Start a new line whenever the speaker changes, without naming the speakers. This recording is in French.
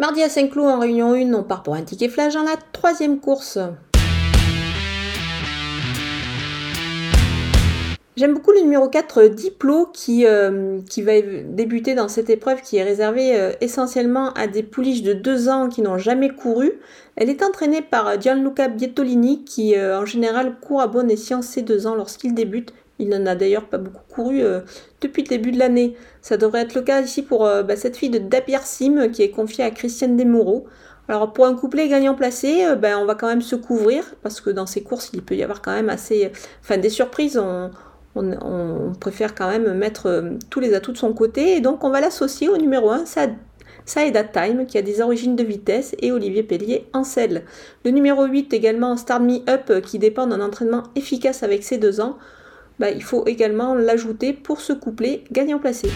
Mardi à Saint-Cloud en réunion 1, on part pour un ticket flash dans la troisième course. J'aime beaucoup le numéro 4 Diplo qui, euh, va débuter dans cette épreuve qui est réservée euh, essentiellement à des pouliches de 2 ans qui n'ont jamais couru. Elle est entraînée par Gianluca Bietolini qui euh, en général court à bon escient ses 2 ans lorsqu'il débute il n'en a d'ailleurs pas beaucoup couru euh, depuis le début de l'année. Ça devrait être le cas ici pour euh, bah, cette fille de Dapier Sim qui est confiée à Christiane Desmoureaux. Alors pour un couplet gagnant placé, euh, ben, on va quand même se couvrir parce que dans ces courses il peut y avoir quand même assez, enfin des surprises. On, préfère quand même mettre tous les atouts de son côté et donc on va l'associer au numéro 1, Saeda Time, qui a des origines de vitesse, et Olivier Pellier en selle. Le numéro 8 également Start Me Up, qui dépend d'un entraînement efficace avec ses deux ans. Bah, il faut également l'ajouter pour ce couplet gagnant placé.